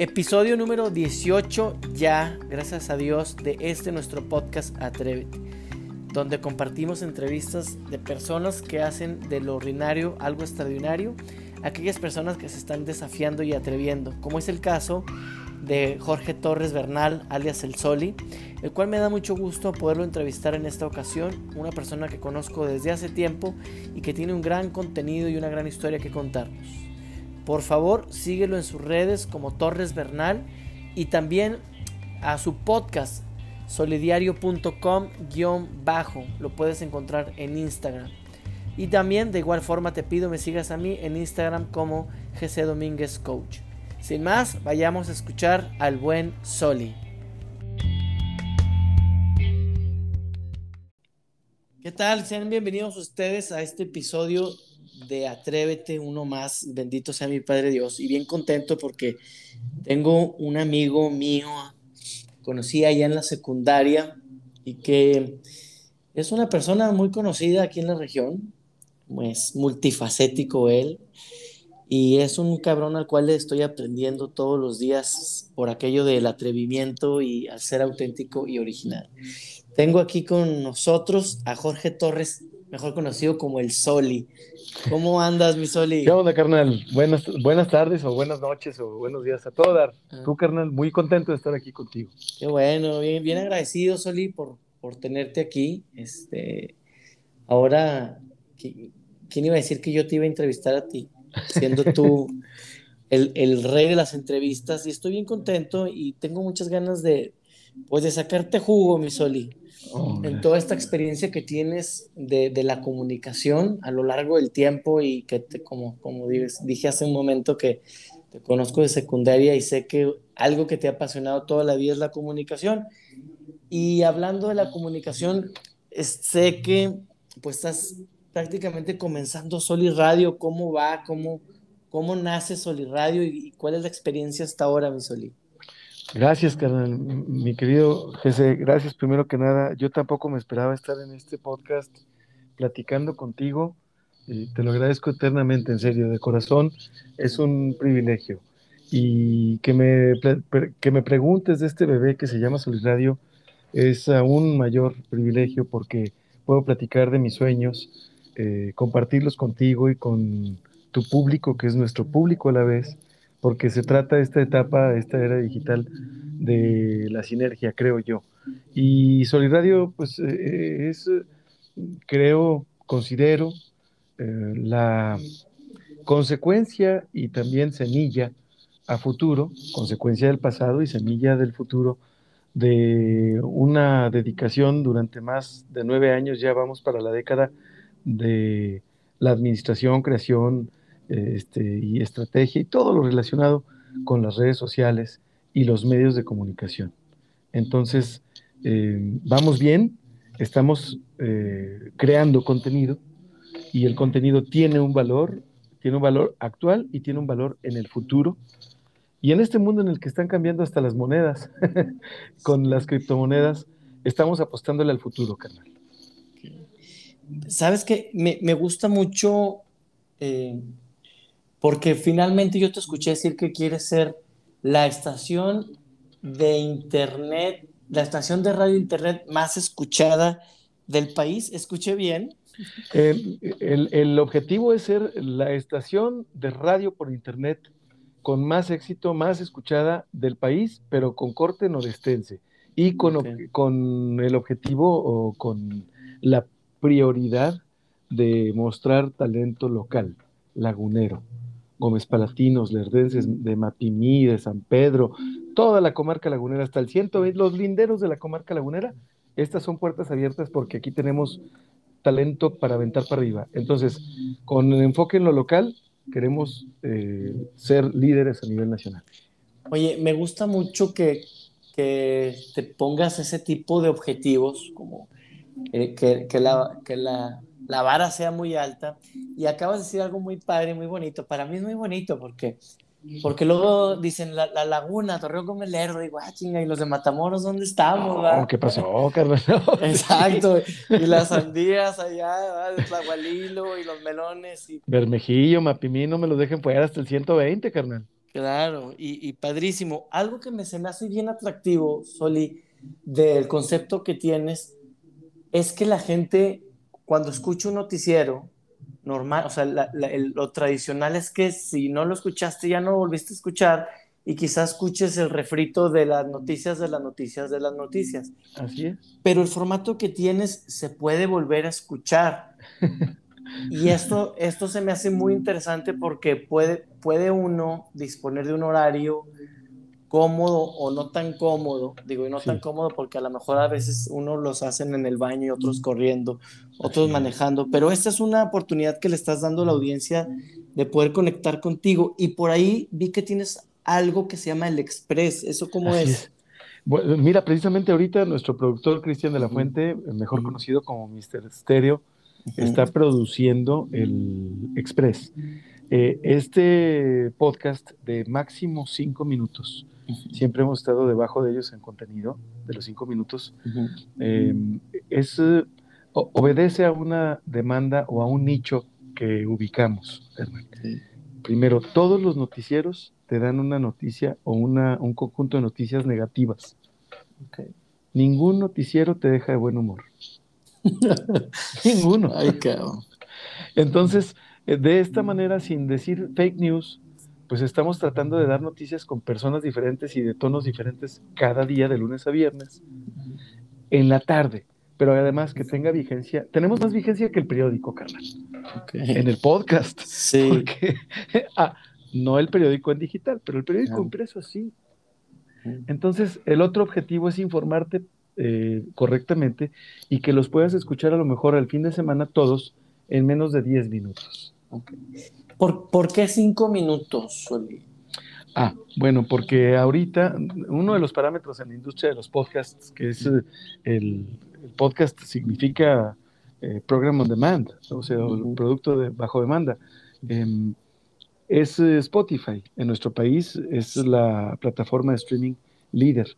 Episodio número 18 ya, gracias a Dios, de este nuestro podcast Atrévete, donde compartimos entrevistas de personas que hacen de lo ordinario algo extraordinario, aquellas personas que se están desafiando y atreviendo, como es el caso de Jorge Torres Bernal, alias El Soli, el cual me da mucho gusto poderlo entrevistar en esta ocasión, una persona que conozco desde hace tiempo y que tiene un gran contenido y una gran historia que contarnos. Por favor, síguelo en sus redes como Torres Bernal y también a su podcast solidiario.com-bajo. Lo puedes encontrar en Instagram. Y también de igual forma te pido me sigas a mí en Instagram como GC Domínguez Coach. Sin más, vayamos a escuchar al buen Soli. ¿Qué tal? Sean bienvenidos ustedes a este episodio de Atrévete uno más, bendito sea mi Padre Dios, y bien contento porque tengo un amigo mío, conocí allá en la secundaria, y que es una persona muy conocida aquí en la región, pues multifacético él, y es un cabrón al cual le estoy aprendiendo todos los días por aquello del atrevimiento y al ser auténtico y original. Tengo aquí con nosotros a Jorge Torres, mejor conocido como el Soli. ¿Cómo andas, mi Soli? ¿Qué onda, carnal? Buenas, buenas tardes o buenas noches o buenos días a todos. Ah. Tú, carnal, muy contento de estar aquí contigo. Qué bueno, bien, bien agradecido, Soli, por, por tenerte aquí. Este, ahora, ¿quién iba a decir que yo te iba a entrevistar a ti? Siendo tú el, el rey de las entrevistas y estoy bien contento y tengo muchas ganas de, pues, de sacarte jugo, mi Soli en toda esta experiencia que tienes de, de, la comunicación a lo largo del tiempo y que, te, como, como dije hace un momento, que te conozco de secundaria y sé que algo que te ha apasionado toda la vida es la comunicación. Y hablando de la comunicación, sé que pues estás prácticamente comenzando Soli Radio. ¿Cómo va? ¿Cómo, cómo nace Soli Radio? ¿Y cuál es la experiencia hasta ahora, mi Soli? Gracias, carnal. Mi querido Jesse, gracias primero que nada. Yo tampoco me esperaba estar en este podcast platicando contigo. Y te lo agradezco eternamente, en serio, de corazón. Es un privilegio. Y que me, que me preguntes de este bebé que se llama Radio es aún mayor privilegio porque puedo platicar de mis sueños, eh, compartirlos contigo y con tu público, que es nuestro público a la vez porque se trata esta etapa, esta era digital de la sinergia, creo yo. Y Solidario, pues eh, es, creo, considero, eh, la consecuencia y también semilla a futuro, consecuencia del pasado y semilla del futuro de una dedicación durante más de nueve años, ya vamos para la década de la administración, creación, este, y estrategia y todo lo relacionado con las redes sociales y los medios de comunicación. Entonces, eh, vamos bien, estamos eh, creando contenido y el contenido tiene un valor, tiene un valor actual y tiene un valor en el futuro. Y en este mundo en el que están cambiando hasta las monedas, con las criptomonedas, estamos apostándole al futuro, carnal. Sabes que me, me gusta mucho eh, porque finalmente yo te escuché decir que quieres ser la estación de internet, la estación de radio internet más escuchada del país. ¿Escuché bien? El, objetivo es ser la estación de radio por internet con más éxito, más escuchada del país, pero con corte norestense y con, con el objetivo o con la prioridad de mostrar talento local, lagunero. Gómez Palatinos, Lerdenses, de Mapimí, de San Pedro, toda la comarca lagunera, hasta el 120, los linderos de la comarca lagunera, estas son puertas abiertas porque aquí tenemos talento para aventar para arriba. Entonces, con el enfoque en lo local, queremos eh, ser líderes a nivel nacional. Oye, me gusta mucho que, que te pongas ese tipo de objetivos, como eh, que, que, la, que la la vara sea muy alta. Y acabas de decir algo muy padre, muy bonito. Para mí es muy bonito porque, porque luego dicen la, laguna, Torreón con el Lerdo, y ah, y los de Matamoros, ¿dónde estamos? ¿Qué pasó, Carlos? Exacto. Y las sandías allá, de Tlahualilo y los melones. Y... Bermejillo, Mapimí, no me lo dejen fuera hasta el 120, carnal. Claro, y, padrísimo. Algo que me se me hace bien atractivo, Soli, del concepto que tienes, es que la gente, cuando escucha un noticiero, normal, o sea, lo tradicional es que si no lo escuchaste, ya no lo volviste a escuchar y quizás escuches el refrito de las noticias, de las noticias, de las noticias. Así es. Pero el formato que tienes se puede volver a escuchar. Y esto, esto se me hace muy interesante porque puede, puede uno disponer de un horario cómodo o no tan cómodo, digo, y no tan cómodo porque a lo mejor a veces uno los hacen en el baño y otros corriendo, otros manejando, pero esta es una oportunidad que le estás dando a la audiencia de poder conectar contigo. Y por ahí vi que tienes algo que se llama el Express, ¿eso cómo es? mira, precisamente ahorita nuestro productor Cristian de la Fuente, mejor conocido como Mr. Stereo, está produciendo el Express. Eh, este podcast de máximo cinco minutos, siempre hemos estado debajo de ellos en contenido, de los cinco minutos, em, es, obedece a una demanda o a un nicho que ubicamos. Primero, todos los noticieros te dan una noticia o una, un conjunto de noticias negativas. Ningún noticiero te deja de buen humor. Ninguno. Ay. Entonces, eh, de esta manera, sin decir fake news, pues estamos tratando de dar noticias con personas diferentes y de tonos diferentes cada día, de lunes a viernes, en la tarde. Pero además que tenga vigencia. Tenemos más vigencia que el periódico, carnal. En el podcast. Sí. ah, no el periódico en digital, pero el periódico impreso sí. Entonces, el otro objetivo es informarte eh, correctamente y que los puedas escuchar a lo mejor al fin de semana todos en menos de 10 minutos. ¿Por, ¿Por, qué 5 minutos, Ah, bueno, porque ahorita uno de los parámetros en la industria de los podcasts, que es eh, el, podcast significa eh, program on demand, o sea, producto de bajo demanda, em, es Spotify. En nuestro país es la plataforma de streaming líder.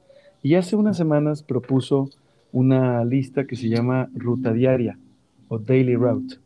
Y hace unas semanas propuso una lista que se llama Ruta Diaria o Daily Route.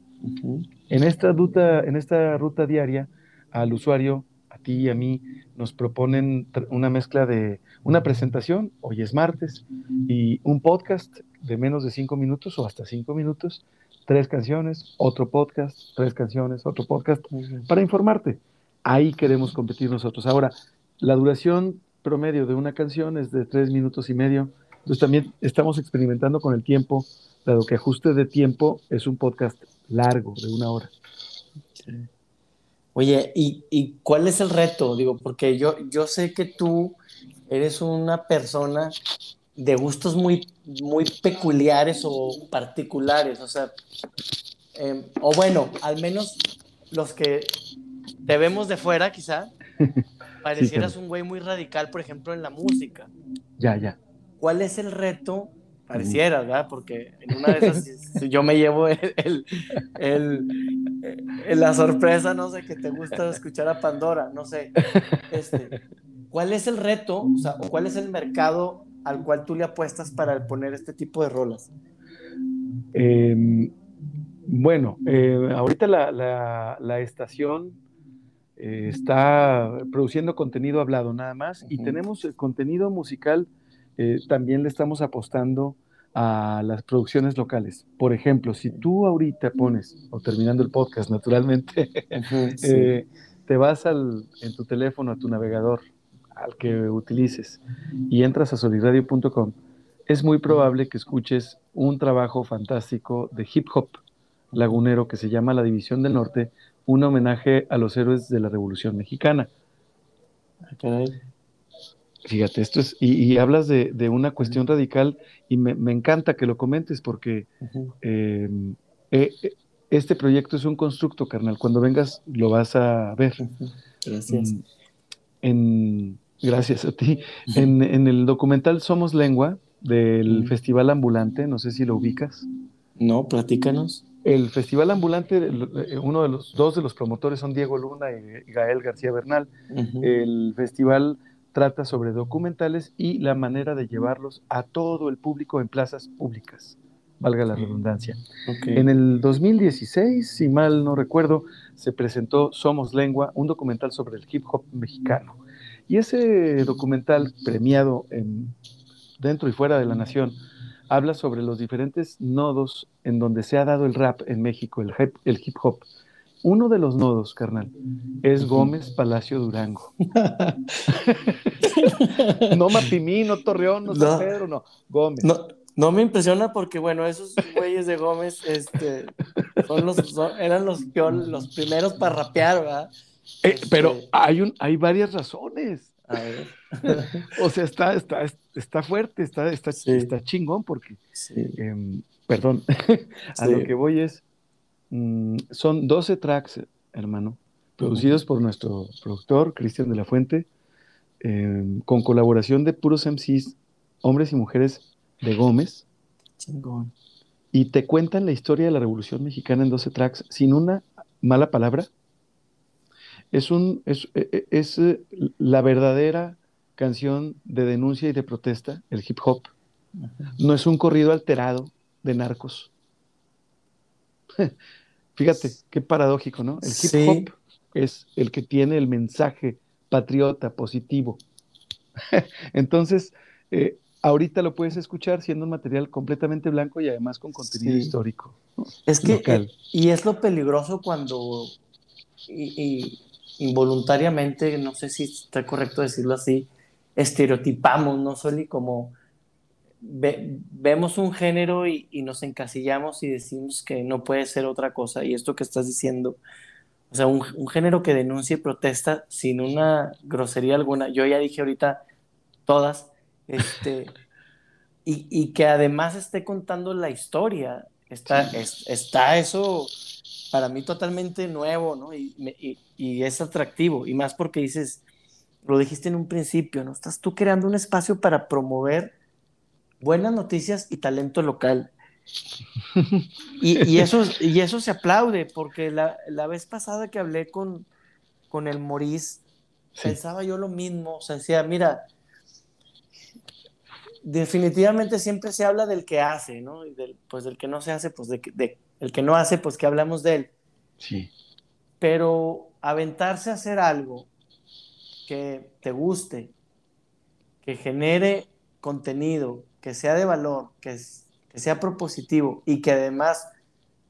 En, esta ruta, en esta ruta diaria, al usuario, a ti y a mí, nos proponen una mezcla de una presentación, hoy es martes, y un podcast de menos de cinco minutos o hasta cinco minutos, tres canciones, otro podcast, tres canciones, otro podcast, para informarte. Ahí queremos competir nosotros. Ahora, la duración promedio de una canción es de tres minutos y medio. Entonces también estamos experimentando con el tiempo, dado que ajuste de tiempo es un podcast largo, de una hora. Oye, ¿y, cuál es el reto? Digo, porque yo, yo sé que tú eres una persona de gustos muy, muy peculiares o particulares, o sea, em, o bueno, al menos los que te vemos de fuera, quizá, Parecieras un güey muy radical, por ejemplo, en la música. Ya, ya. ¿Cuál es el reto? Pareciera, ¿verdad? Porque en una de esas yo me llevo el, el, la sorpresa, no sé, que te gusta escuchar a Pandora, no sé. Este, ¿Cuál es el reto, o sea, cuál es el mercado al cual tú le apuestas para poner este tipo de rolas? Em, bueno, eh, ahorita la, la, la estación eh, está produciendo contenido hablado nada más y tenemos el contenido musical, eh, también le estamos apostando a las producciones locales. Por ejemplo, si tú ahorita pones, o terminando el podcast naturalmente, eh, te vas al, en tu teléfono a tu navegador, al que utilices, y entras a soliradio.com, es muy probable que escuches un trabajo fantástico de hip hop lagunero que se llama La División del Norte, un homenaje a los héroes de la Revolución Mexicana. Fíjate, esto es, y, hablas de, una cuestión radical y me, encanta que lo comentes porque em, eh, eh, este proyecto es un constructo, carnal. Cuando vengas lo vas a ver. Gracias. Mm, en, gracias a ti. En, en, el documental Somos Lengua del Festival Ambulante, no sé si lo ubicas. No, platícanos. El Festival Ambulante, eh, uno de los dos de los promotores son Diego Luna y Gael García Bernal. El festival trata sobre documentales y la manera de llevarlos a todo el público en plazas públicas, valga la redundancia. En el 2016, si mal no recuerdo, se presentó Somos Lengua, un documental sobre el hip hop mexicano. Y ese documental premiado en, dentro y fuera de la nación habla sobre los diferentes nodos en donde se ha dado el rap en México, el el hip hop. Uno de los nodos, carnal, es Gómez Palacio Durango. no Mapimí, no Torreón, no San Pedro, no, Gómez. No, no me impresiona porque, bueno, esos güeyes de Gómez este, son los, eran los, los primeros para rapear, ¿verdad? Eh, pero este, hay, un, hay varias razones. A ver. o sea, está, está, está fuerte, está, está, está chingón porque, em, perdón, a lo que voy es, Mm, son 12 tracks, hermano, producidos por nuestro productor, Cristian de la Fuente, em, con colaboración de puros MCs, hombres y mujeres de Gómez. Chingón. Y te cuentan la historia de la Revolución Mexicana en 12 tracks, sin una mala palabra. Es, un, es, e, e, es eh, la verdadera canción de denuncia y de protesta, el hip hop. No es un corrido alterado de narcos. Fíjate, qué paradójico, ¿no? El hip hop es el que tiene el mensaje patriota, positivo. Entonces, eh, ahorita lo puedes escuchar siendo un material completamente blanco y además con contenido histórico. Es que, eh, y es lo peligroso cuando involuntariamente, no sé si está correcto decirlo así, estereotipamos, ¿no, Soli? Como vemos un género y, nos encasillamos y decimos que no puede ser otra cosa. Y esto que estás diciendo, o sea, un, género que denuncia y protesta sin una grosería alguna, yo ya dije ahorita todas, este, y, que además esté contando la historia, está, está eso para mí totalmente nuevo, ¿no? Y, y es atractivo, y más porque dices, lo dijiste en un principio, ¿no? Estás tú creando un espacio para promover buenas noticias y talento local. Y, eso, y eso se aplaude, porque la, vez pasada que hablé con, con el Morís, pensaba yo lo mismo, o sea, decía, mira, definitivamente siempre se habla del que hace, ¿no? Y del, pues del que no se hace, pues de, de, el que no hace, pues que hablamos de él. Sí. Pero aventarse a hacer algo que te guste, que genere contenido, que sea de valor, que, que sea propositivo y que además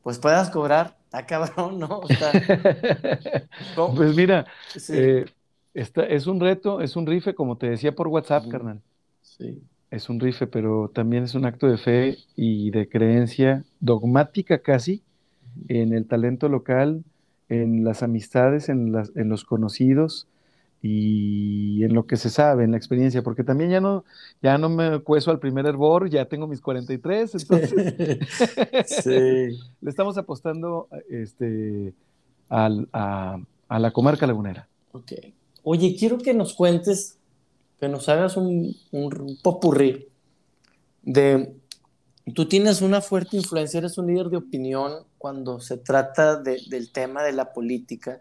pues puedas cobrar, está cabrón, ¿no? pues mira, eh, es un reto, es un rife, como te decía por WhatsApp, carnal. Sí. Es un rife, pero también es un acto de fe y de creencia dogmática casi en el talento local, en las amistades, en, las, en los conocidos, y en lo que se sabe, en la experiencia, porque también ya no, ya no me cueso al primer hervor, ya tengo mis 43, entonces sí. le estamos apostando este, al, a, a, la comarca lagunera. Ok. Oye, quiero que nos cuentes, que nos hagas un, un popurrí de, tú tienes una fuerte influencia, eres un líder de opinión cuando se trata de, del tema de la política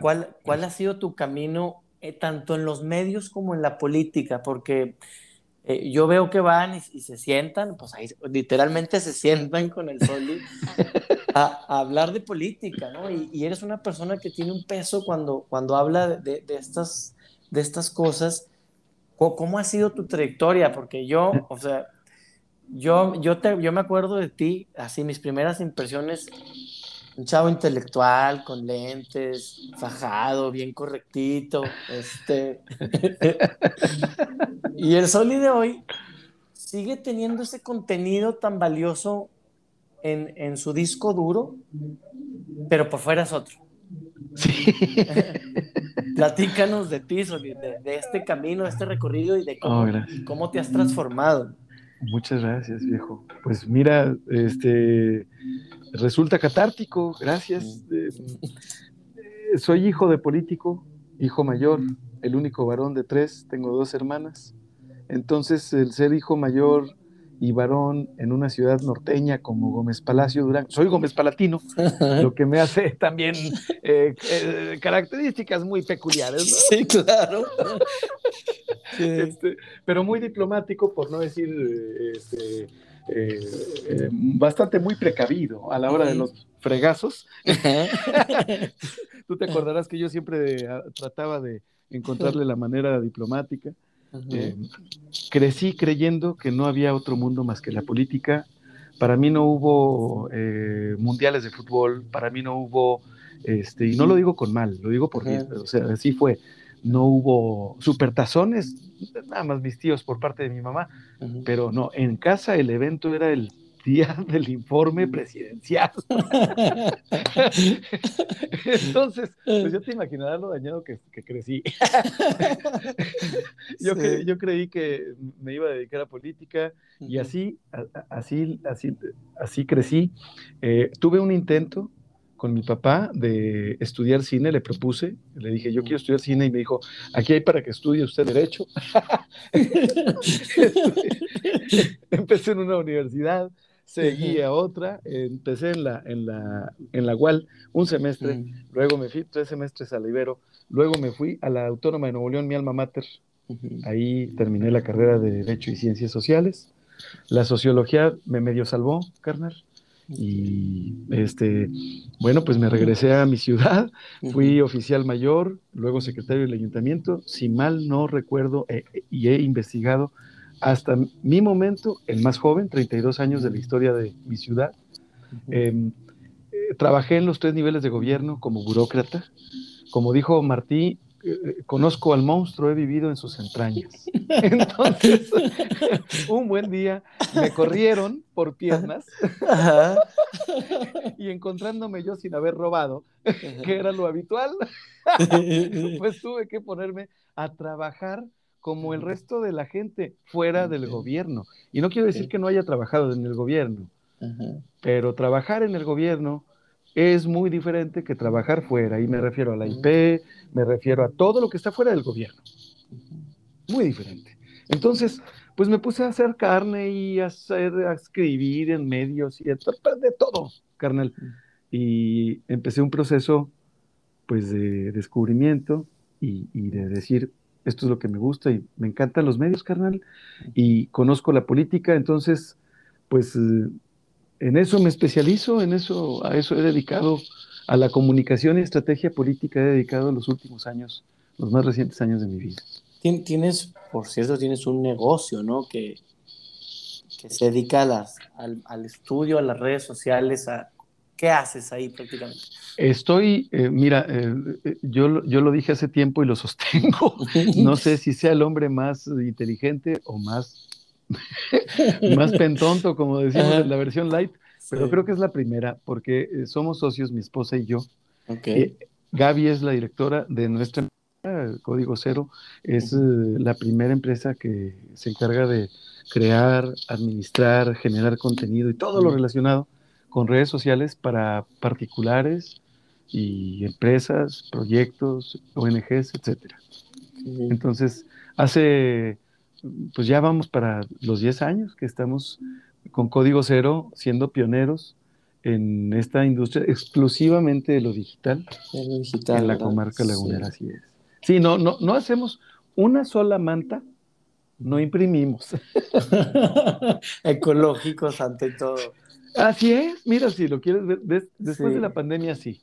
¿Cuál, cuál, ha sido tu camino eh, tanto en los medios como en la política? Porque eh, yo veo que van y, se sientan, pues ahí literalmente se sientan con el sol a, hablar de política, ¿no? Y, eres una persona que tiene un peso cuando, cuando habla de, de estas, de estas cosas. ¿Cómo, ha sido tu trayectoria? Porque yo, o sea, yo, yo, te, yo me acuerdo de ti, así mis primeras impresiones un chavo intelectual, con lentes, fajado, bien correctito, este... y el Soli de hoy sigue teniendo ese contenido tan valioso en, su disco duro, pero por fuera es otro. Sí. Platícanos de ti, Soli, de, este camino, de este recorrido y de cómo, oh, cómo te has transformado. Muchas gracias, viejo. Pues mira, este resulta catártico, gracias. Eh, soy hijo de político, hijo mayor, el único varón de tres, tengo dos hermanas. Entonces, el ser hijo mayor y varón en una ciudad norteña como Gómez Palacio Durán. Soy Gómez Palatino, lo que me hace también eh, eh, características muy peculiares. ¿no? Sí, claro. Este, pero muy diplomático, por no decir este, eh, bastante muy precavido a la hora de los fregazos. Tú te acordarás que yo siempre trataba de encontrarle la manera diplomática. Eh, crecí creyendo que no había otro mundo más que la política. Para mí no hubo eh, mundiales de fútbol, para mí no hubo, este, y no lo digo con mal, lo digo porque, o sea, así fue. No hubo supertazones, nada más mis tíos por parte de mi mamá, pero no, en casa el evento era el día del informe presidencial. Entonces, pues yo te imaginarás lo dañado que, crecí. yo, yo creí que me iba a dedicar a política y así, así, así, así crecí. Eh, tuve un intento con mi papá de estudiar cine, le propuse, le dije, yo quiero estudiar cine y me dijo, aquí hay para que estudie usted derecho. Empecé en una universidad, seguí a otra, empecé en la, en la, en la UAL un semestre, luego me fui tres semestres a la Ibero, luego me fui a la Autónoma de Nuevo León, mi alma mater, ahí terminé la carrera de Derecho y Ciencias Sociales, la sociología me medio salvó, carnal, y este, bueno, pues me regresé a mi ciudad, fui oficial mayor, luego secretario del ayuntamiento, si mal no recuerdo eh, y he investigado, hasta mi momento, el más joven, 32 años de la historia de mi ciudad. Em, eh, trabajé en los tres niveles de gobierno como burócrata. Como dijo Martí, eh, conozco al monstruo, he vivido en sus entrañas. Entonces, un buen día me corrieron por piernas y encontrándome yo sin haber robado, que era lo habitual, pues tuve que ponerme a trabajar como el resto de la gente fuera del gobierno. Y no quiero decir que no haya trabajado en el gobierno, pero trabajar en el gobierno es muy diferente que trabajar fuera. Y me refiero a la IP, me refiero a todo lo que está fuera del gobierno. Muy diferente. Entonces, pues me puse a hacer carne y a, hacer, a escribir en medios y de todo, carnal. Y empecé un proceso, pues, de descubrimiento y, y de decir, esto es lo que me gusta y me encantan los medios, carnal, y conozco la política, entonces, pues eh, en eso me especializo, en eso, a eso he dedicado, a la comunicación y estrategia política he dedicado los últimos años, los más recientes años de mi vida. Tienes, por cierto, tienes un negocio, ¿no? Que, que se dedica a las, al, al estudio, a las redes sociales, a ¿Qué haces ahí prácticamente? Estoy, eh, mira, eh, eh, yo, yo lo dije hace tiempo y lo sostengo. No sé si sea el hombre más inteligente o más, más pentonto, como decimos en la versión light, pero creo que es la primera, porque somos socios, mi esposa y yo. Okay. Gaby es la directora de nuestra empresa, Código Cero, es la primera empresa que se encarga de crear, administrar, generar contenido y todo lo relacionado con redes sociales para particulares y empresas, proyectos, ONGs, etcétera. Entonces, hace, pues ya vamos para los 10 años que estamos con Código Cero siendo pioneros en esta industria exclusivamente de lo digital, digital en la comarca lagunera, así es. Sí, no, no, no hacemos una sola manta, no imprimimos. Ecológicos ante todo. Así es, mira, si lo quieres ver, después de la pandemia, sí.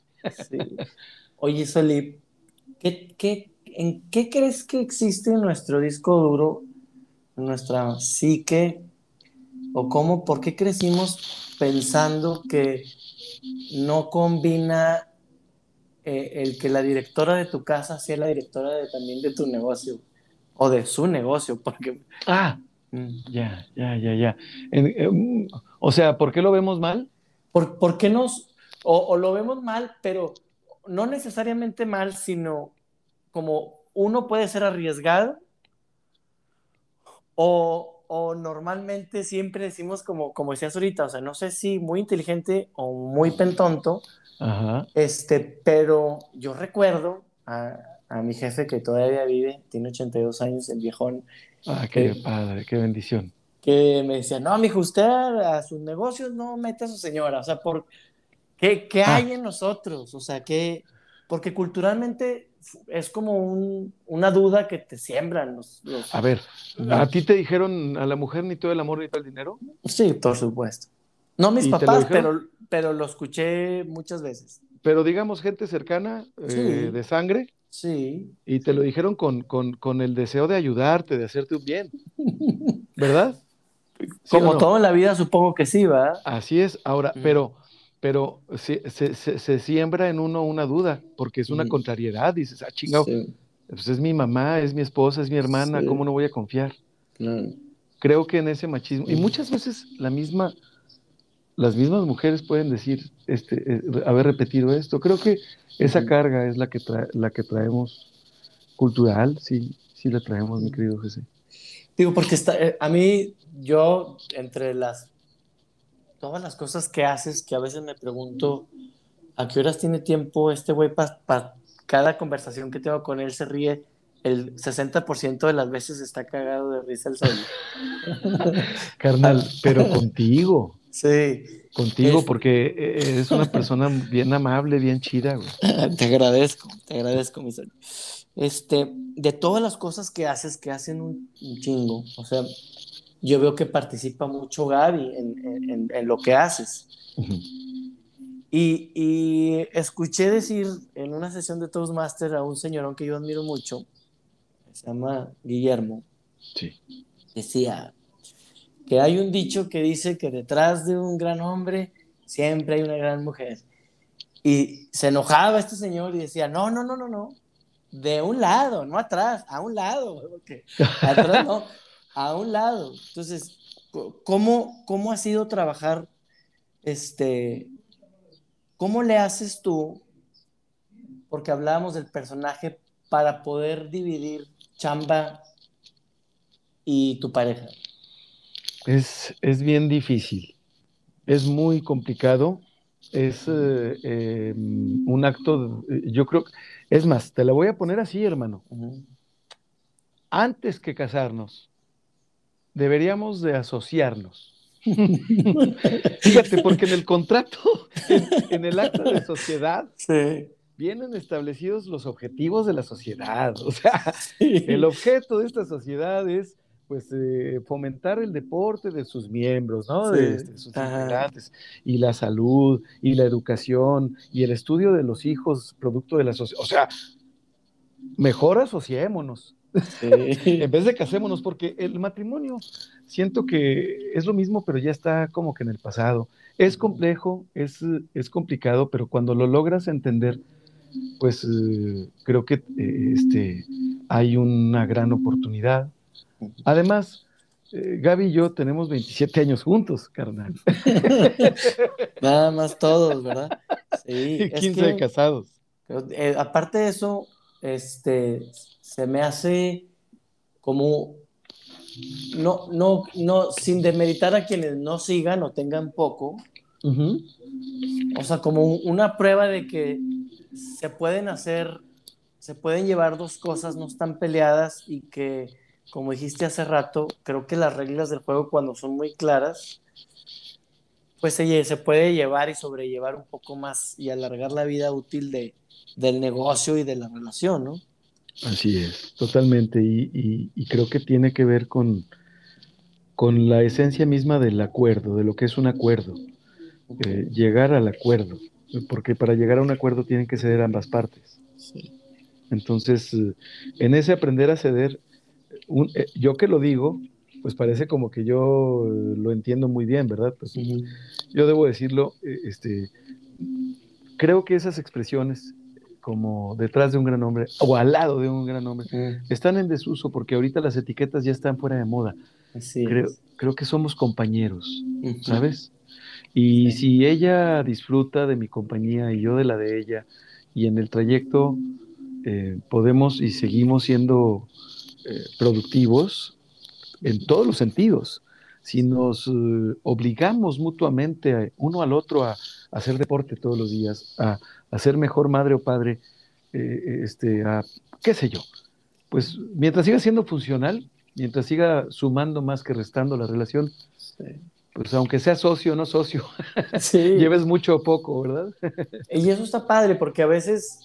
Oye, Solip, ¿qué, en qué crees que existe en nuestro disco duro, nuestra psique? ¿O cómo, por qué crecimos pensando que no combina eh, el que la directora de tu casa sea la directora de, también de tu negocio? O de su negocio, porque... Ah, Mm, ya, ya, ya, ya. Mm, o sea, ¿por qué lo vemos mal? ¿Por, por qué nos, o, lo vemos mal, pero no necesariamente mal, sino como uno puede ser arriesgado o, o, normalmente siempre decimos como, como decías ahorita, o sea, no sé si muy inteligente o muy pentonto, Ajá. este, pero yo recuerdo a, a, mi jefe que todavía vive, tiene 82 años, el viejón, Ah, qué padre, qué bendición. Que me decía, no, mijo, usted a sus negocios no mete a su señora. O sea, por, ¿qué, qué ah. hay en nosotros? O sea, que, porque culturalmente es como un, una duda que te siembran los, A ver, ¿a ti te dijeron a la mujer ni todo el amor ni todo el dinero? Sí, por supuesto. No mis papás, pero, pero lo escuché muchas veces. Pero digamos gente cercana, eh, de sangre. Sí. Y te lo dijeron con, con, con el deseo de ayudarte, de hacerte un bien. ¿Verdad? ¿Sí Como no? todo en la vida, supongo que sí, ¿va? Así es. Ahora, Mm. pero, pero se, se- se- se siembra en uno una duda, porque es una Mm. contrariedad. Dices, ah, chingado, Sí, pues es mi mamá, es mi esposa, es mi hermana, Sí. ¿cómo no voy a confiar? Creo que en ese machismo, y muchas veces la misma, las mismas mujeres pueden decir, este, eh, haber repetido esto. Creo que esa carga es la que, la que traemos cultural, sí, sí la traemos, mi querido José. Digo, porque está, eh, a mí, yo, entre las, todas las cosas que haces, que a veces me pregunto, ¿a qué horas tiene tiempo este güey para cada conversación que tengo con él se ríe? El 60% de las veces está cagado de risa el solo. Carnal, pero contigo, Sí, contigo, Es- porque eres una persona bien amable, bien chida, güey. te agradezco, te agradezco, mi sol. Este, de todas las cosas que haces, que hacen un, un chingo, o sea, yo veo que participa mucho Gaby en, en- en- lo que haces. Y, y escuché decir en una sesión de Toastmaster a un señorón que yo admiro mucho, se llama Guillermo, Sí. decía que hay un dicho que dice que detrás de un gran hombre siempre hay una gran mujer. Y se enojaba este señor y decía, no, no, no, no, no, de un lado, no atrás, a un lado, porque atrás no, a un lado. Entonces, ¿cómo, cómo ha sido trabajar, este, cómo le haces tú, porque hablábamos del personaje, para poder dividir chamba y tu pareja? Es, es bien difícil, es muy complicado, es eh, eh, un acto, de- yo creo, es más, te la voy a poner así, hermano. Antes que casarnos, deberíamos de asociarnos. Fíjate, porque en el contrato, en, en el acto de sociedad, Sí. vienen establecidos los objetivos de la sociedad. O sea, el objeto de esta sociedad es pues eh, fomentar el deporte de sus miembros, ¿no? Sí. De, este, sus Ajá. integrantes, y la salud, y la educación, y el estudio de los hijos producto de la sociedad. O sea, mejor asociémonos, Sí. en vez de casémonos, porque el matrimonio siento que es lo mismo, pero ya está como que en el pasado. Es complejo, es, es complicado, pero cuando lo logras entender, pues eh, creo que eh, este, hay una gran oportunidad. Además, eh, Gaby y yo tenemos 27 años juntos, carnal, Nada más todos, ¿verdad? Sí. y es 15 que, de casados. aparte de eso, este, se me hace como, no, no, no, sin demeritar a quienes no sigan o tengan poco, o sea, como un- una prueba de que se pueden hacer, se pueden llevar dos cosas, no están peleadas y que, como dijiste hace rato, creo que las reglas del juego cuando son muy claras, pues se, se puede llevar y sobrellevar un poco más y alargar la vida útil de, del negocio y de la relación, ¿no? Así es, totalmente. Y, y- y creo que tiene que ver con, con la esencia misma del acuerdo, de lo que es un acuerdo. eh, llegar al acuerdo, porque para llegar a un acuerdo tienen que ceder ambas partes. Sí. Entonces, eh, en ese aprender a ceder, un- eh, yo que lo digo, pues parece como que yo lo entiendo muy bien, ¿verdad? Pues yo debo decirlo, este, creo que esas expresiones, como detrás de un gran hombre o al lado de un gran hombre, están en desuso porque ahorita las etiquetas ya están fuera de moda. Así Creo, es. creo que somos compañeros. ¿sabes? Y Sí. si ella disfruta de mi compañía y yo de la de ella, y en el trayecto eh, podemos y seguimos siendo eh, productivos en todos los sentidos, si nos eh, obligamos mutuamente a- uno al otro a, a hacer deporte todos los días, a, a ser mejor madre o padre, eh, este, a qué sé yo, pues mientras siga siendo funcional, mientras siga sumando más que restando la relación, Sí. pues aunque sea socio o no socio, Sí. lleves mucho o poco, ¿verdad? Y eso está padre porque a veces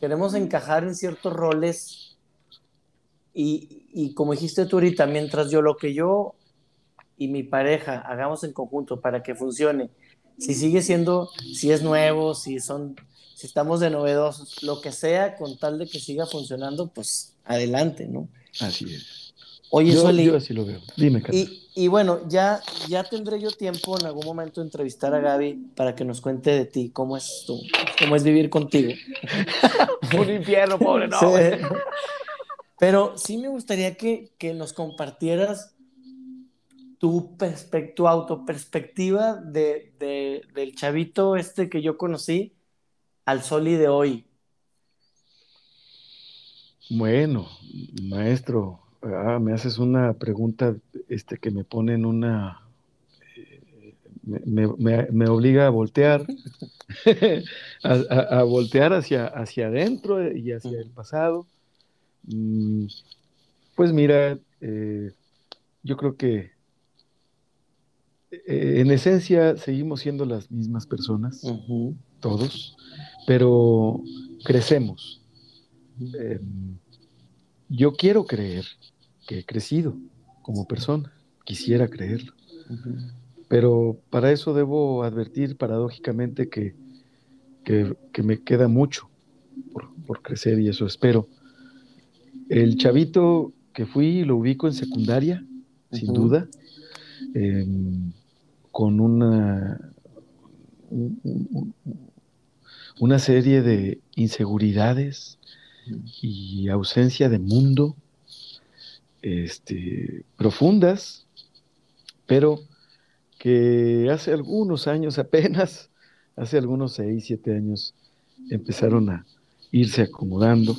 queremos encajar en ciertos roles y, y como dijiste tú ahorita, mientras yo lo que yo y mi pareja hagamos en conjunto para que funcione, si sigue siendo, si es nuevo, si son si estamos de novedosos, lo que sea, con tal de que siga funcionando, pues adelante, ¿no? Así es. Oye, yo, Soli, yo así lo veo. Dime, y, y bueno, ya, ya tendré yo tiempo en algún momento de entrevistar a Gaby para que nos cuente de ti, cómo es tú, cómo es vivir contigo. Un infierno, pobre, no. Sí. Pero sí me gustaría que, que nos compartieras tu, tu autoperspectiva de, de- del chavito este que yo conocí al Soli de hoy. Bueno, maestro, ah, me haces una pregunta este, que me pone en una... eh, Me, me- me- obliga a voltear, a voltear hacia, hacia adentro y hacia el pasado. Mm, Pues mira, eh, yo creo que eh, en esencia seguimos siendo las mismas personas, todos, pero crecemos. Eh, yo quiero creer que he crecido como persona, quisiera creerlo, pero para eso debo advertir paradójicamente que, que- que me queda mucho por, por crecer y eso espero. El chavito que fui lo ubico en secundaria, sin duda, eh, con una, un- un- un- una serie de inseguridades y ausencia de mundo este, profundas, pero que hace algunos años apenas, hace algunos seis, siete años, empezaron a irse acomodando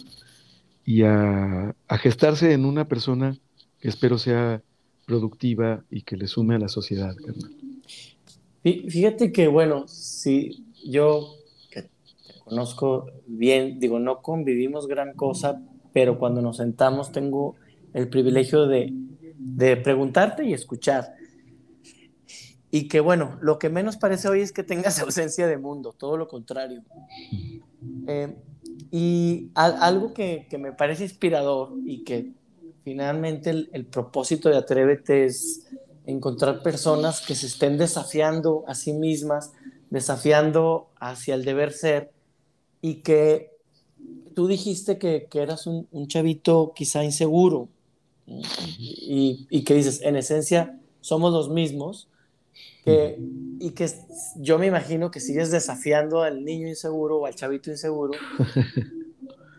y a, a gestarse en una persona que espero sea productiva y que le sume a la sociedad, carnal. Fí- Fíjate que, bueno, sí, yo te conozco bien, digo, no convivimos gran cosa, pero cuando nos sentamos tengo el privilegio de, preguntarte y escuchar. Y que, bueno, lo que menos parece hoy es que tengas ausencia de mundo, todo lo contrario. Eh, y al- algo que, que me parece inspirador y que finalmente el, el propósito de Atrévete es encontrar personas que se estén desafiando a sí mismas, desafiando hacia el deber ser y que tú dijiste que, que eras un, un chavito quizá inseguro y, y que dices, en esencia somos los mismos que, y que yo me imagino que sigues desafiando al niño inseguro o al chavito inseguro.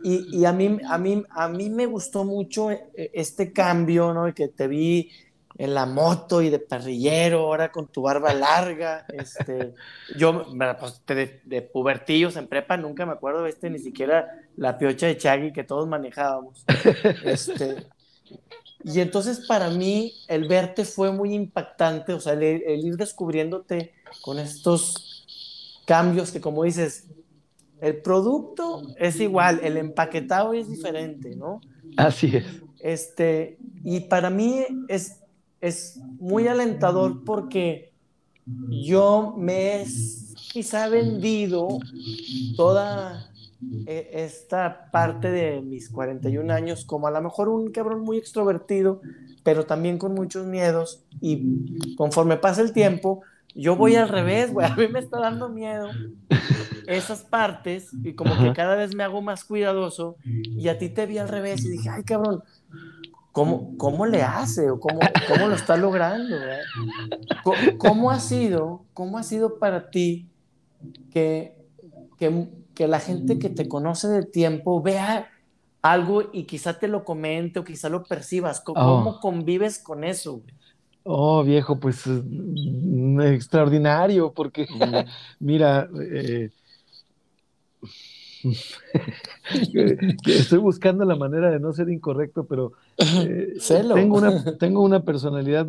Y, y a, mí, a, mí, a mí me gustó mucho eh, este cambio, ¿no? Que te vi en la moto y de parrillero, ahora con tu barba larga. Este, yo, pues, de, de pubertillos en prepa, nunca me acuerdo este, ni siquiera la piocha de Chagui que todos manejábamos. Este, y entonces para mí el verte fue muy impactante, o sea, el, el, ir descubriéndote con estos cambios que como dices, el producto es igual, el empaquetado es diferente, ¿no? Así es. Este, y para mí es, es muy alentador porque yo me he quizá vendido toda esta parte de mis 41 años como a lo mejor un cabrón muy extrovertido, pero también con muchos miedos y conforme pasa el tiempo, yo voy al revés, güey, a mí me está dando miedo esas partes y como Ajá. que cada vez me hago más cuidadoso y a ti te vi al revés y dije, ay cabrón, ¿cómo, cómo le hace o cómo, cómo lo está logrando? ¿Cómo, ¿Cómo, ha sido, cómo ha sido para ti que, que, que la gente que te conoce de tiempo vea algo y quizá te lo comente o quizá lo percibas? ¿Cómo oh. convives con eso? Güey? Oh, viejo, pues mm, extraordinario, porque mira, eh, estoy buscando la manera de no ser incorrecto, pero eh, tengo, una, tengo una personalidad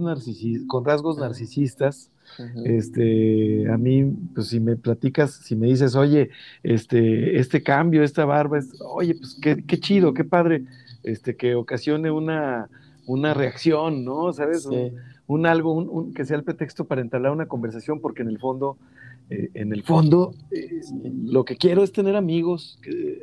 con rasgos narcisistas. Uh -huh. Este, a mí, pues si me platicas, si me dices, oye, este, este cambio, esta barba, es, oye, pues qué, qué, chido, qué padre, este, que ocasione una, una reacción, ¿no? ¿Sabes? Sí. Un, un, algo, un, un, que sea el pretexto para entablar una conversación, porque en el fondo eh, en el fondo, eh, lo que quiero es tener amigos,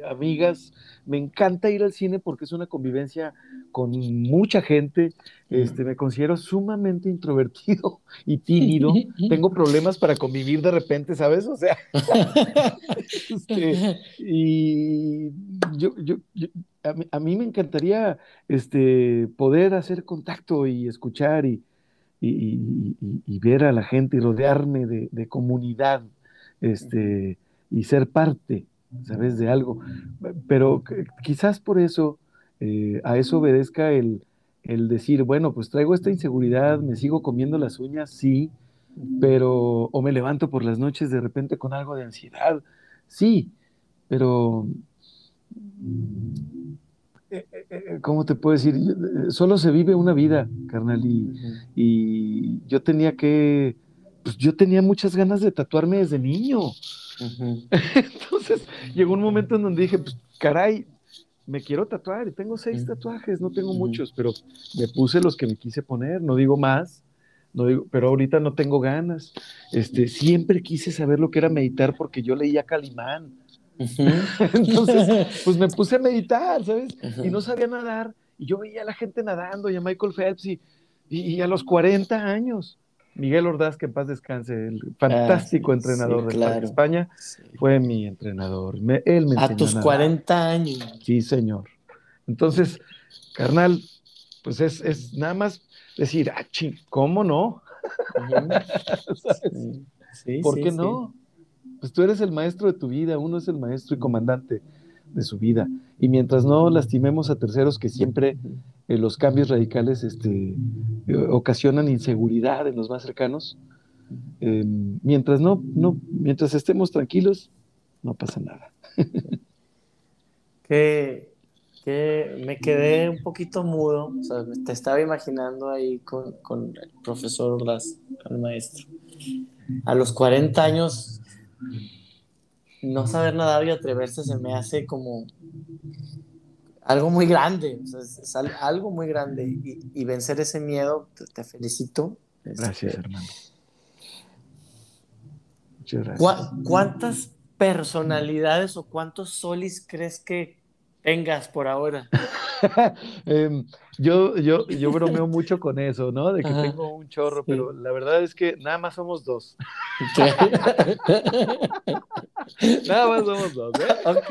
amigas. Me encanta ir al cine porque es una convivencia con mucha gente. Este, me considero sumamente introvertido y tímido. Tengo problemas para convivir de repente, ¿sabes? O sea, este, y yo, yo, a, mí, me encantaría este, poder hacer contacto y escuchar y, y, ver a la gente y rodearme de, comunidad este, y ser parte, ¿sabes? De algo. Pero quizás por eso, eh, a eso obedezca el, el decir, bueno, pues traigo esta inseguridad, me sigo comiendo las uñas, sí, pero, o me levanto por las noches de repente con algo de ansiedad, sí, pero ¿cómo te puedo decir? Solo se vive una vida, carnal, y, yo tenía que, pues yo tenía muchas ganas de tatuarme desde niño. Entonces llegó un momento en donde dije, pues caray, me quiero tatuar y tengo seis tatuajes, no tengo muchos, pero me puse los que me quise poner, no digo más, no digo, pero ahorita no tengo ganas. Este, siempre quise saber lo que era meditar porque yo leía Calimán Entonces, pues me puse a meditar, ¿sabes? Y no sabía nadar. Y yo veía a la gente nadando y a Michael Phelps y, y, a los 40 años. Miguel Ordaz, que en paz descanse, el fantástico ah, entrenador de España, fue mi entrenador. él me a tus 40 años. Sí, señor. Entonces, carnal, pues es, es nada más decir, ah, ching, ¿cómo no? ¿Por qué no? Pues tú eres el maestro de tu vida, uno es el maestro y comandante de su vida. Y mientras no lastimemos a terceros, que siempre eh, los cambios radicales este, eh, ocasionan inseguridad en los más cercanos, em, mientras no, no, mientras estemos tranquilos, no pasa nada. que, me quedé un poquito mudo, o sea, te estaba imaginando ahí con, con el profesor Ordaz, el maestro. A los 40 años no saber nadar y atreverse se me hace como algo muy grande, es algo muy grande y, vencer ese miedo, te, felicito. Gracias, este, hermano. Muchas gracias. ¿Cuántas personalidades o cuántos solis crees que tengas por ahora? Em, yo, yo, yo bromeo mucho con eso, ¿no? De que tengo un chorro, pero la verdad es que nada más somos dos. nada más somos dos, ¿eh? Ok.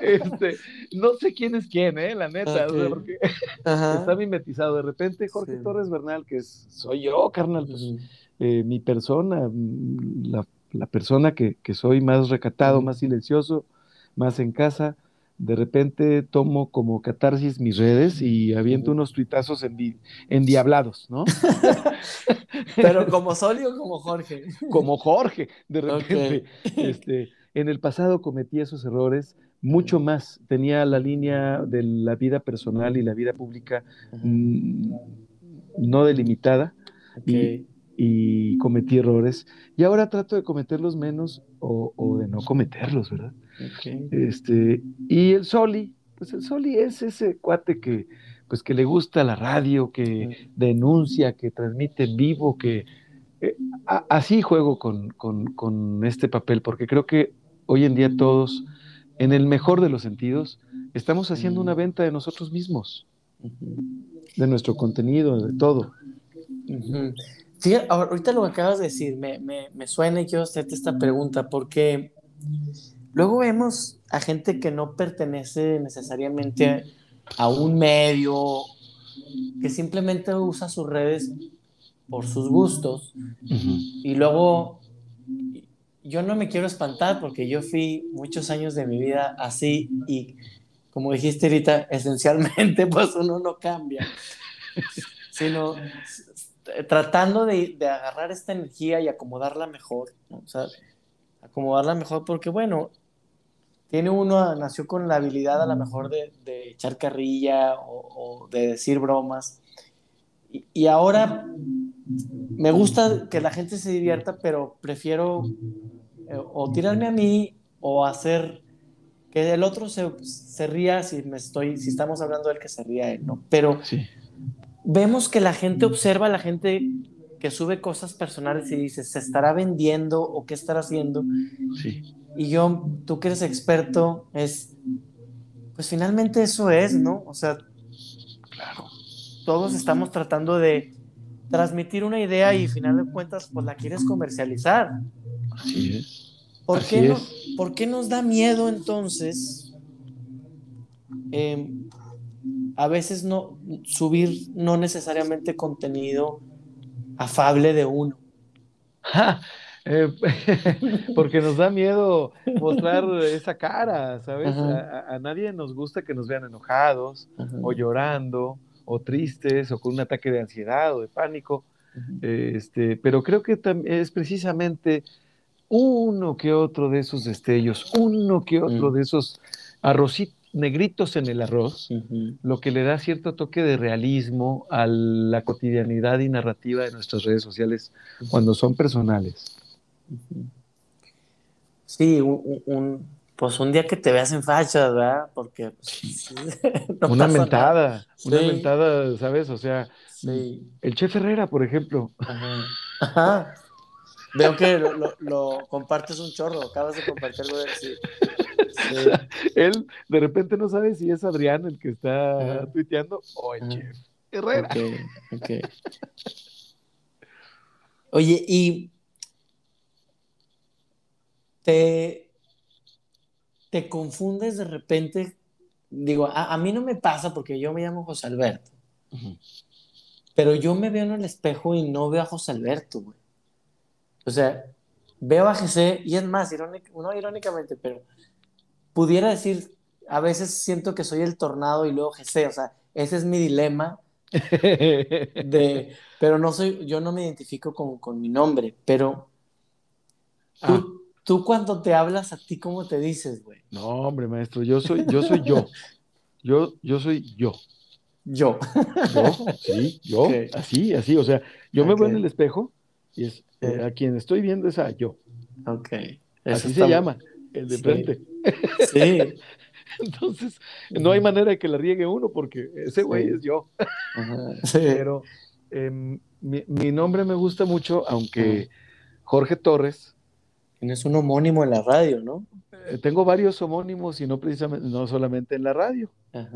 Este, no sé quién es quién, ¿eh? La neta, porque está mimetizado. De repente, Jorge Torres Bernal, que es, soy yo, carnal, pues, eh, mi persona, mm, la, la persona que, que, soy más recatado, más silencioso, más en casa, de repente tomo como catarsis mis redes y aviento unos tuitazos endiablados, ¿no? Pero como Soli o como Jorge. Como Jorge, de repente. Este, en el pasado cometí esos errores mucho más. Tenía la línea de la vida personal y la vida pública mm, no delimitada y, cometí errores. Y ahora trato de cometerlos menos o, o de no cometerlos, ¿verdad? Este, y el Soli, pues el Soli es ese cuate que, pues que le gusta la radio, que denuncia, que transmite en vivo, que eh, así juego con, este papel, porque creo que hoy en día todos, en el mejor de los sentidos, estamos haciendo una venta de nosotros mismos, de nuestro contenido, de todo. ahorita lo que acabas de decir me, me suena y quiero hacerte esta pregunta, porque Luego vemos a gente que no pertenece necesariamente a un medio, que simplemente usa sus redes por sus gustos. Y luego, yo no me quiero espantar porque yo fui muchos años de mi vida así y como dijiste ahorita, esencialmente pues uno no cambia, sino tratando de, agarrar esta energía y acomodarla mejor, o sea, acomodarla mejor porque bueno, tiene uno, nació con la habilidad a lo mejor de, echar carrilla o, de decir bromas. Y, ahora me gusta que la gente se divierta, pero prefiero eh, o tirarme a mí o hacer que el otro se, se, ría si me estoy, si estamos hablando del que se ría él, ¿no? Pero vemos que la gente observa, la gente que sube cosas personales y dices, ¿se estará vendiendo o qué estará haciendo? Sí. Y yo, tú que eres experto, es, pues finalmente eso es, ¿no? O sea, Claro. todos estamos tratando de transmitir una idea y al final de cuentas, pues la quieres comercializar. Así es. ¿Por, Así qué, no- por qué nos da miedo entonces eh, a veces no subir no necesariamente contenido afable de uno? Ja, eh, porque nos da miedo mostrar esa cara, ¿sabes? A, nadie nos gusta que nos vean enojados o llorando o tristes o con un ataque de ansiedad o de pánico. Eh, Este, pero creo que es precisamente uno que otro de esos destellos, uno que otro Mm. de esos arrocitos negritos en el arroz, lo que le da cierto toque de realismo a la cotidianidad y narrativa de nuestras redes sociales cuando son personales. Sí, un, un- pues un día que te veas en fachas, ¿verdad? Porque pues, no una mentada, nada. una Sí. mentada, ¿sabes? O sea, Sí. el chef Herrera, por ejemplo, Ajá. Ajá. Veo que lo, lo- lo compartes un chorro, acabas de compartir algo de sí. Sí. él de repente no sabe si es Adrián el que está Ajá. tuiteando o el chef Herrera. Ok, ok. Oye, y te, te confundes de repente. Digo, a, a mí no me pasa porque yo me llamo José Alberto, pero yo me veo en el espejo y no veo a José Alberto, güey. O sea, veo a José, y es más, irónic- no irónicamente, pero pudiera decir, a veces siento que soy el tornado y luego José, o sea, ese es mi dilema de, pero no soy, yo no me identifico con, con mi nombre, pero Ah. tú cuando te hablas a ti, ¿cómo te dices, güey? No, hombre, maestro, yo soy, yo soy yo. Yo, yo soy yo. Yo. Yo, sí, yo, así, así. O sea, yo me veo en el espejo y es eh, a quien estoy viendo es a yo. Ok. Así se llama, el de Sí. frente. Sí. Entonces, no hay manera de que la riegue uno porque ese güey Sí. es yo. Ajá. Sí. Pero em, mi, mi nombre me gusta mucho, aunque Jorge Torres, Tienes un homónimo en la radio, ¿no? eh, tengo varios homónimos y no precisamente, no solamente en la radio. Ajá.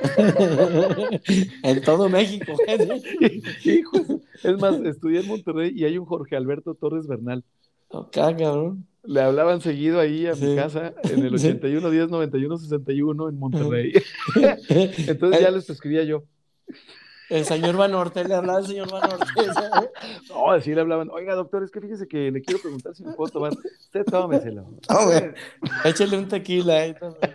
en todo México. Hijo, es más, estudié en Monterrey y hay un Jorge Alberto Torres Bernal. Acá, cabrón. Le hablaban seguido ahí a mi casa en el Sí. 81 10 91 61 en Monterrey. Entonces ya les escribía yo. El señor Banorte, le hablaba el señor Banorte. ¿sabes? No, así le hablaban. Oiga, doctor, es que fíjese que le quiero preguntar si me puedo tomar. Usted tómeselo. Ah, güey. Échale un tequila ahí también.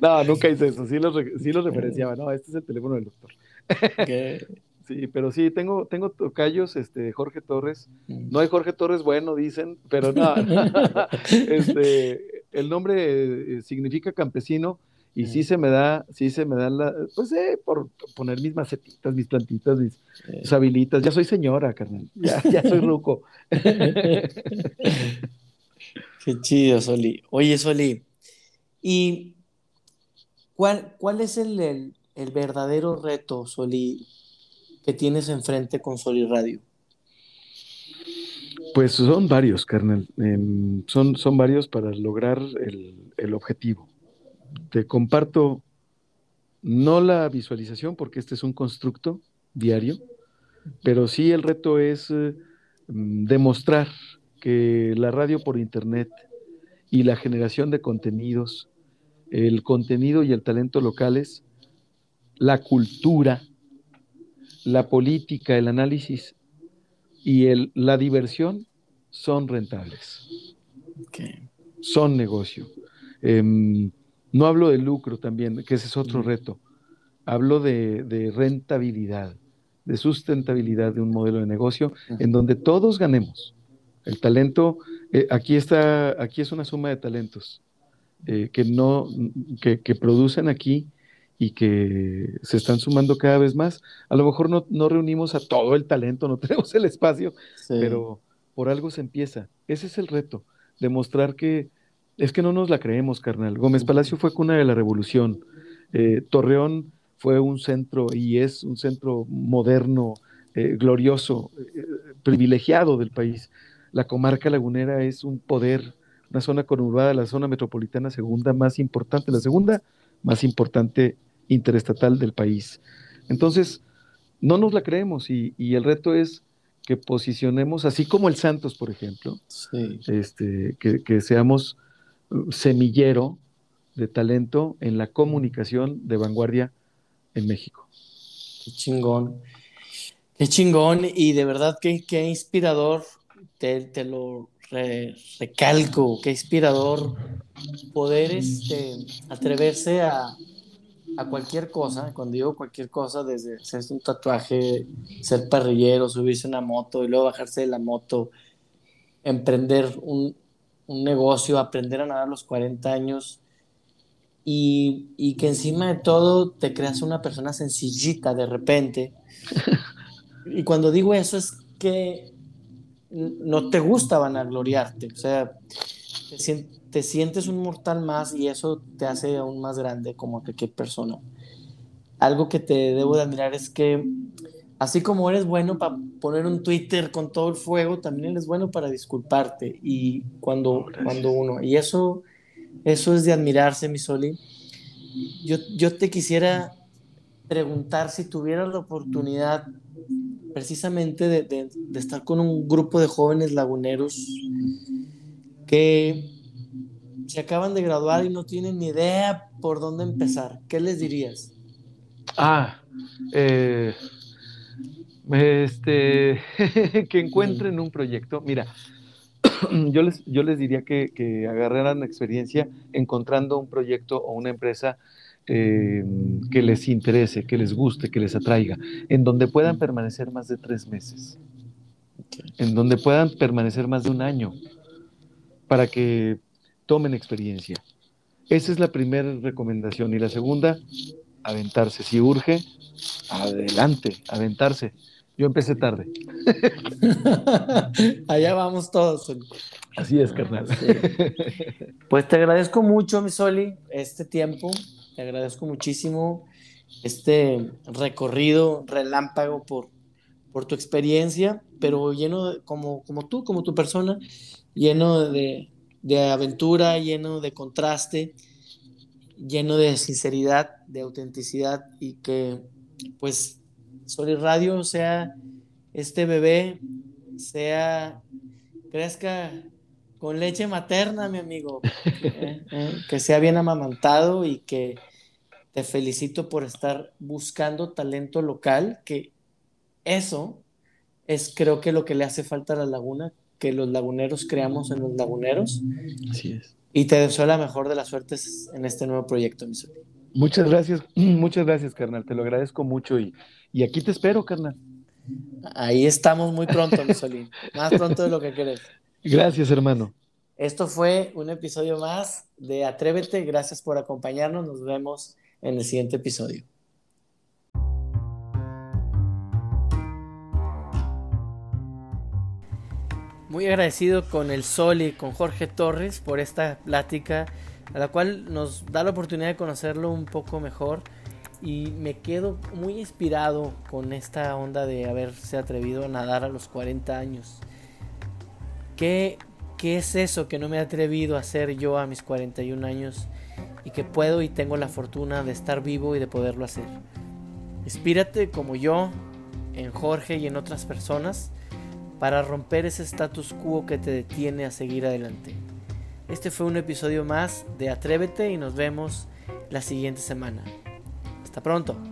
No, nunca hice eso. Sí lo, re- sí lo referenciaba. No, este es el teléfono del doctor. Sí, pero sí, tengo, tengo tocayos, este, Jorge Torres. No hay Jorge Torres bueno, dicen, pero no. este, el nombre eh, significa campesino y sí se me da, sí se me da la, pues eh, por poner mis macetitas, mis plantitas, mis, mis habilitas. Ya soy señora, carnal. Ya, ya soy ruco. Qué chido, Soli. Oye, Soli, ¿y cuál, cuál es el, el- el verdadero reto, Soli, que tienes enfrente con Soli Radio? Pues son varios, carnal. Em, son, son varios para lograr el, el objetivo. Te comparto no la visualización, porque este es un constructo diario, pero sí el reto es eh, mm, demostrar que la radio por internet y la generación de contenidos, el contenido y el talento locales, la cultura, la política, el análisis y el, la diversión son rentables, son negocio. Em, no hablo de lucro también, que ese es otro reto. Hablo de, de rentabilidad, de sustentabilidad de un modelo de negocio en donde todos ganemos. El talento, eh, aquí está, aquí es una suma de talentos eh, que no, que, que producen aquí y que se están sumando cada vez más. A lo mejor no, no reunimos a todo el talento, no tenemos el espacio, Sí. pero por algo se empieza. Ese es el reto, demostrar que es que no nos la creemos, carnal. Gómez Palacio fue cuna de la revolución. Eh, Torreón fue un centro y es un centro moderno eh, glorioso, eh, privilegiado del país. La comarca lagunera es un poder, una zona conurbada, la zona metropolitana segunda más importante, la segunda más importante interestatal del país. Entonces, no nos la creemos y, el reto es que posicionemos, así como el Santos, por ejemplo, este, que, seamos semillero de talento en la comunicación de vanguardia en México. Qué chingón. Qué chingón y de verdad que qué inspirador, te, te lo recalco, qué inspirador poder este, atreverse a, a cualquier cosa, cuando digo cualquier cosa, desde hacerse un tatuaje, ser parrillero, subirse una moto y luego bajarse de la moto, emprender un, un negocio, aprender a nadar a los 40 años y, y, que encima de todo te creas una persona sencillita de repente. y cuando digo eso es que no te gusta vanagloriarte, o sea, te sientes te sientes un mortal más y eso te hace aún más grande como cualquier persona. Algo que te debo de admirar es que así como eres bueno para poner un Twitter con todo el fuego, también eres bueno para disculparte y cuando, cuando uno, y eso, eso es de admirarse, mi Soli. Yo, yo te quisiera preguntar si tuvieras la oportunidad precisamente de, de, de estar con un grupo de jóvenes laguneros que se acaban de graduar y no tienen ni idea por dónde empezar, ¿qué les dirías? Ah, eh, este, que encuentren un proyecto. Mira, yo les, yo les diría que, que agarraran experiencia encontrando un proyecto o una empresa eh, que les interese, que les guste, que les atraiga, en donde puedan permanecer más de tres meses, en donde puedan permanecer más de un año, para que tomen experiencia. Esa es la primera recomendación. Y la segunda, aventarse. Si urge, adelante, aventarse. Yo empecé tarde. Allá vamos todos. Así es, carnal. Pues te agradezco mucho, mi Soli, este tiempo. Te agradezco muchísimo este recorrido relámpago por, por tu experiencia, pero lleno, como, como tú, como tu persona, lleno de, de aventura, lleno de contraste, lleno de sinceridad, de autenticidad y que pues Sol Radio sea este bebé, sea, crezca con leche materna, mi amigo, eh, eh, que sea bien amamantado y que te felicito por estar buscando talento local, que eso es creo que lo que le hace falta a la laguna, que los laguneros creamos en los laguneros. Así es. Y te deseo la mejor de las suertes en este nuevo proyecto, mi Muchas gracias, muchas gracias, carnal. Te lo agradezco mucho y, y aquí te espero, carnal. Ahí estamos muy pronto, mi Más pronto de lo que querés. Gracias, hermano. Esto fue un episodio más de Atrévete. Gracias por acompañarnos. Nos vemos en el siguiente episodio. Muy agradecido con el Sol y con Jorge Torres por esta plática, a la cual nos da la oportunidad de conocerlo un poco mejor. Y me quedo muy inspirado con esta onda de haberse atrevido a nadar a los 40 años. ¿Qué, qué es eso que no me he atrevido a hacer yo a mis 41 años y que puedo y tengo la fortuna de estar vivo y de poderlo hacer? Inspírate como yo en Jorge y en otras personas para romper ese status quo que te detiene a seguir adelante. Este fue un episodio más de Atrévete y nos vemos la siguiente semana. Hasta pronto.